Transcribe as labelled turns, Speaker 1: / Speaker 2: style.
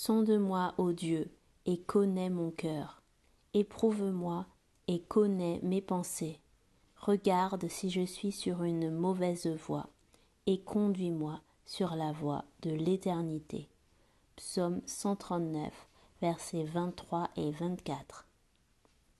Speaker 1: Sonde-moi, ô Dieu, et connais mon cœur. Éprouve-moi et connais mes pensées. Regarde si je suis sur une mauvaise voie, et conduis-moi sur la voie de l'éternité. Psaume 139, versets 23 et 24.